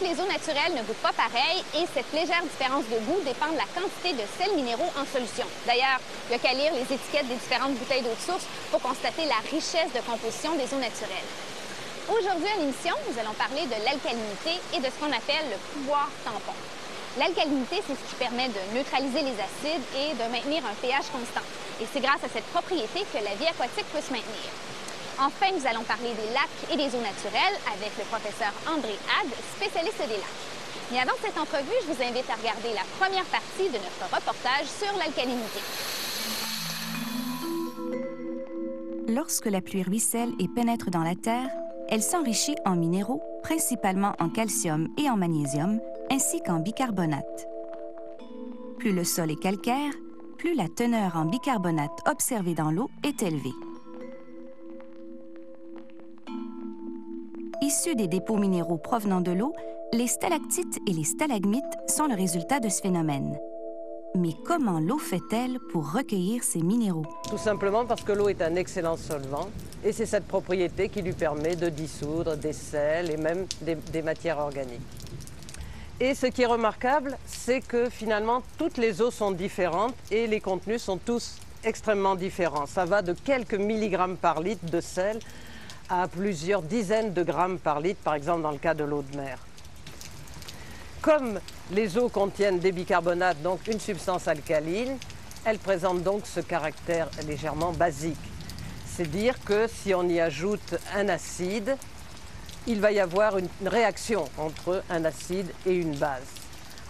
les eaux naturelles ne goûtent pas pareil et cette légère différence de goût dépend de la quantité de sels minéraux en solution. D'ailleurs, il n'y a qu'à lire les étiquettes des différentes bouteilles d'eau de source pour constater la richesse de composition des eaux naturelles. Aujourd'hui à l'émission, nous allons parler de l'alcalinité et de ce qu'on appelle le pouvoir tampon. L'alcalinité, c'est ce qui permet de neutraliser les acides et de maintenir un pH constant. Et c'est grâce à cette propriété que la vie aquatique peut se maintenir. Enfin, nous allons parler des lacs et des eaux naturelles avec le professeur André Hadd, spécialiste des lacs. Mais avant cette entrevue, je vous invite à regarder la première partie de notre reportage sur l'alcalinité. Lorsque la pluie ruisselle et pénètre dans la terre, elle s'enrichit en minéraux, principalement en calcium et en magnésium, ainsi qu'en bicarbonate. Plus le sol est calcaire, plus la teneur en bicarbonate observée dans l'eau est élevée. Issus des dépôts minéraux provenant de l'eau, les stalactites et les stalagmites sont le résultat de ce phénomène. Mais comment l'eau fait-elle pour recueillir ces minéraux? Tout simplement parce que l'eau est un excellent solvant et c'est cette propriété qui lui permet de dissoudre des sels et même des, des matières organiques. Et ce qui est remarquable, c'est que finalement toutes les eaux sont différentes et les contenus sont tous extrêmement différents. Ça va de quelques milligrammes par litre de sel à plusieurs dizaines de grammes par litre, par exemple dans le cas de l'eau de mer. Comme les eaux contiennent des bicarbonates, donc une substance alcaline, elles présentent donc ce caractère légèrement basique. C'est dire que si on y ajoute un acide, il va y avoir une réaction entre un acide et une base.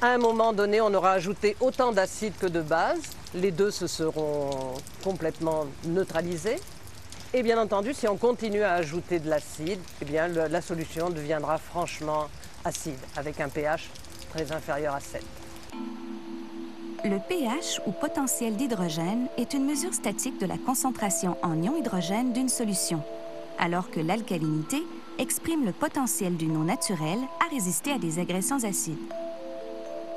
À un moment donné, on aura ajouté autant d'acide que de base. Les deux se seront complètement neutralisés. Et bien entendu, si on continue à ajouter de l'acide, eh la solution deviendra franchement acide, avec un pH très inférieur à 7. Le pH, ou potentiel d'hydrogène, est une mesure statique de la concentration en ion hydrogène d'une solution, alors que l'alcalinité exprime le potentiel d'une eau naturelle à résister à des agressions acides.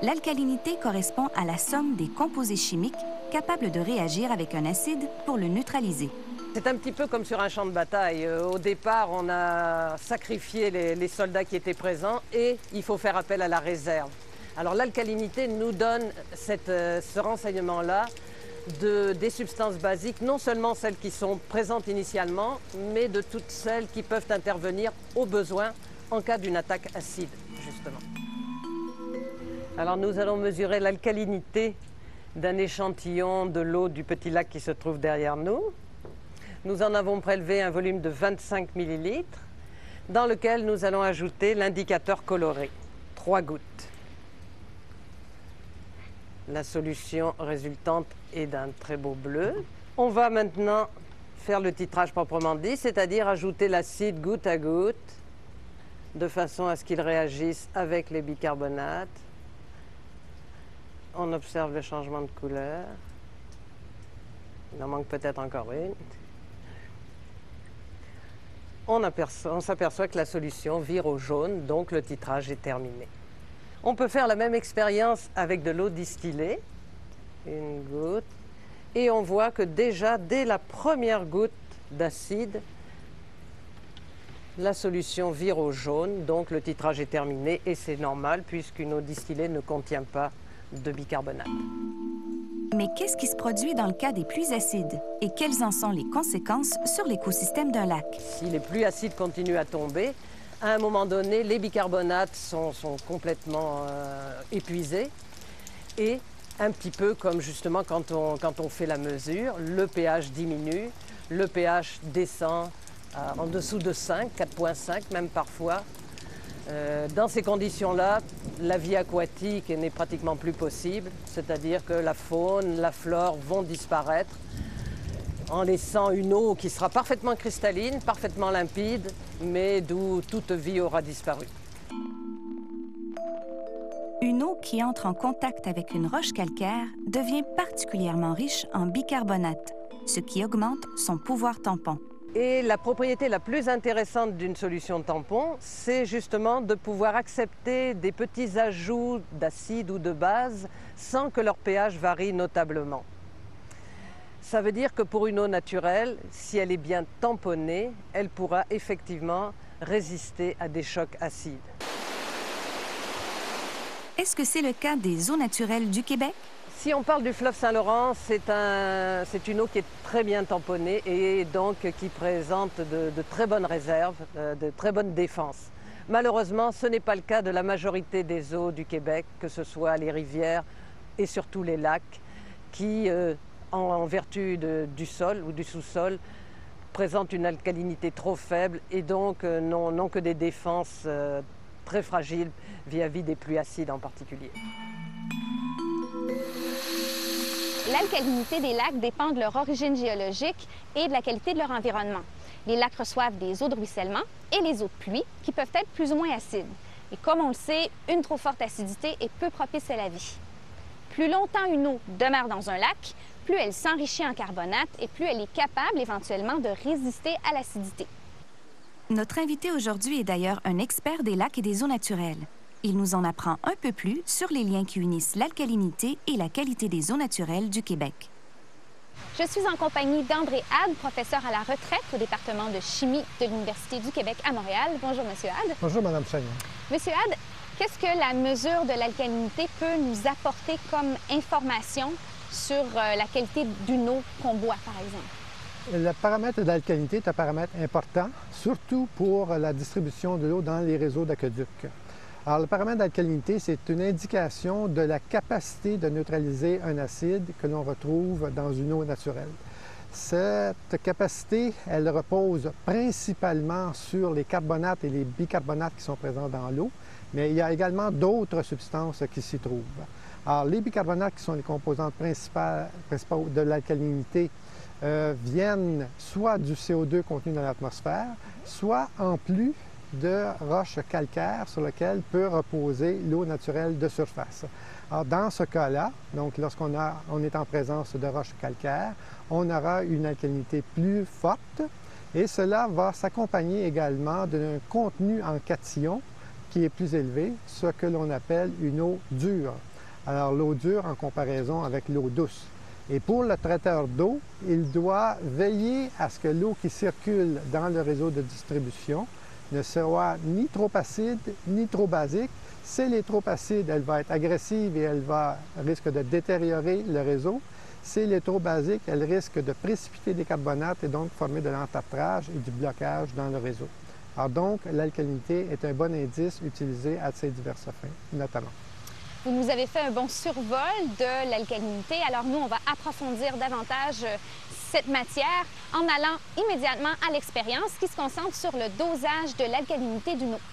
L'alcalinité correspond à la somme des composés chimiques capables de réagir avec un acide pour le neutraliser. C'est un petit peu comme sur un champ de bataille. Euh, au départ, on a sacrifié les, soldats qui étaient présents et il faut faire appel à la réserve. Alors l'alcalinité nous donne euh, ce renseignement-là de, des substances basiques, non seulement celles qui sont présentes initialement, mais de toutes celles qui peuvent intervenir au besoin en cas d'une attaque acide, justement. Alors nous allons mesurer l'alcalinité d'un échantillon de l'eau du petit lac qui se trouve derrière nous. Nous en avons prélevé un volume de 25 ml dans lequel nous allons ajouter l'indicateur coloré, 3 gouttes. La solution résultante est d'un très beau bleu. On va maintenant faire le titrage proprement dit, c'est-à-dire ajouter l'acide goutte à goutte de façon à ce qu'il réagisse avec les bicarbonates. On observe le changement de couleur. Il en manque peut-être encore une on, s'aperçoit que la solution vire au jaune, donc le titrage est terminé. On peut faire la même expérience avec de l'eau distillée, une goutte, et on voit que déjà, dès la première goutte d'acide, la solution vire au jaune, donc le titrage est terminé, et c'est normal puisqu'une eau distillée ne contient pas de bicarbonate. Mais qu'est-ce qui se produit dans le cas des pluies acides? Et quelles en sont les conséquences sur l'écosystème d'un lac? Si les pluies acides continuent à tomber, à un moment donné, les bicarbonates sont, complètement euh, épuisés et un petit peu comme justement quand on, quand on fait la mesure, le pH diminue, le pH descend euh, en dessous de 5, 4.5 même parfois, euh, dans ces conditions-là, la vie aquatique n'est pratiquement plus possible, c'est-à-dire que la faune, la flore vont disparaître en laissant une eau qui sera parfaitement cristalline, parfaitement limpide, mais d'où toute vie aura disparu. Une eau qui entre en contact avec une roche calcaire devient particulièrement riche en bicarbonate, ce qui augmente son pouvoir tampon. Et la propriété la plus intéressante d'une solution tampon, c'est justement de pouvoir accepter des petits ajouts d'acide ou de base sans que leur pH varie notablement. Ça veut dire que pour une eau naturelle, si elle est bien tamponnée, elle pourra effectivement résister à des chocs acides. est-ce que c'est le cas des eaux naturelles du Québec? Si on parle du fleuve Saint-Laurent, c'est un, une eau qui est très bien tamponnée et donc qui présente de, très bonnes réserves, euh, de très bonnes défenses. Malheureusement, ce n'est pas le cas de la majorité des eaux du Québec, que ce soit les rivières et surtout les lacs, qui, euh, en, vertu du sol ou du sous-sol, présentent une alcalinité trop faible et donc euh, n'ont que des défenses très fragiles vis-à-vis des pluies acides en particulier. L'alcalinité des lacs dépend de leur origine géologique et de la qualité de leur environnement. Les lacs reçoivent des eaux de ruissellement et les eaux de pluie qui peuvent être plus ou moins acides. Et comme on le sait, une trop forte acidité est peu propice à la vie. Plus longtemps une eau demeure dans un lac, plus elle s'enrichit en carbonate et plus elle est capable éventuellement de résister à l'acidité. Notre invité aujourd'hui est d'ailleurs un expert des lacs et des eaux naturelles. Il nous en apprend un peu plus sur les liens qui unissent l'alcalinité et la qualité des eaux naturelles du Québec. Je suis en compagnie d'André Had, professeur à la retraite au département de chimie de l'Université du Québec à Montréal. Bonjour, Monsieur Had. Bonjour, Madame Chagnon. Monsieur Had, qu'est-ce que la mesure de l'alcalinité peut nous apporter comme information sur euh, la qualité d'une eau qu'on boit, par exemple? Le paramètre d'alcalinité est un paramètre important, surtout pour la distribution de l'eau dans les réseaux d'aqueducs. Alors, le paramètre d'alcalinité, c'est une indication de la capacité de neutraliser un acide que l'on retrouve dans une eau naturelle. Cette capacité, elle repose principalement sur les carbonates et les bicarbonates qui sont présents dans l'eau, mais il y a également d'autres substances qui s'y trouvent. Alors, les bicarbonates, qui sont les composantes principales, de l'alcalinité, euh, viennent soit du CO2 contenu dans l'atmosphère, soit en plus de roches calcaires sur lesquelles peut reposer l'eau naturelle de surface. Dans ce cas-là, donc lorsqu'on on est en présence de roches calcaires, on aura une alcalinité plus forte et cela va s'accompagner également d'un contenu en cation qui est plus élevé, ce que l'on appelle une eau dure. Alors l'eau dure en comparaison avec l'eau douce. Et pour le traiteur d'eau, il doit veiller à ce que l'eau qui circule dans le réseau de distribution ne sera ni trop acide ni trop basique. Si elle est trop acide, elle va être agressive et elle va risque de détériorer le réseau. Si elle est trop basique, elle risque de précipiter des carbonates et donc former de l'entartrage et du blocage dans le réseau. Alors donc, l'alcalinité est un bon indice utilisé à ces diverses fins, notamment. Vous nous avez fait un bon survol de l'alcalinité. Alors nous, on va approfondir davantage euh, cette matière en allant immédiatement à l'expérience qui se concentre sur le dosage de l'alcalinité d'une eau.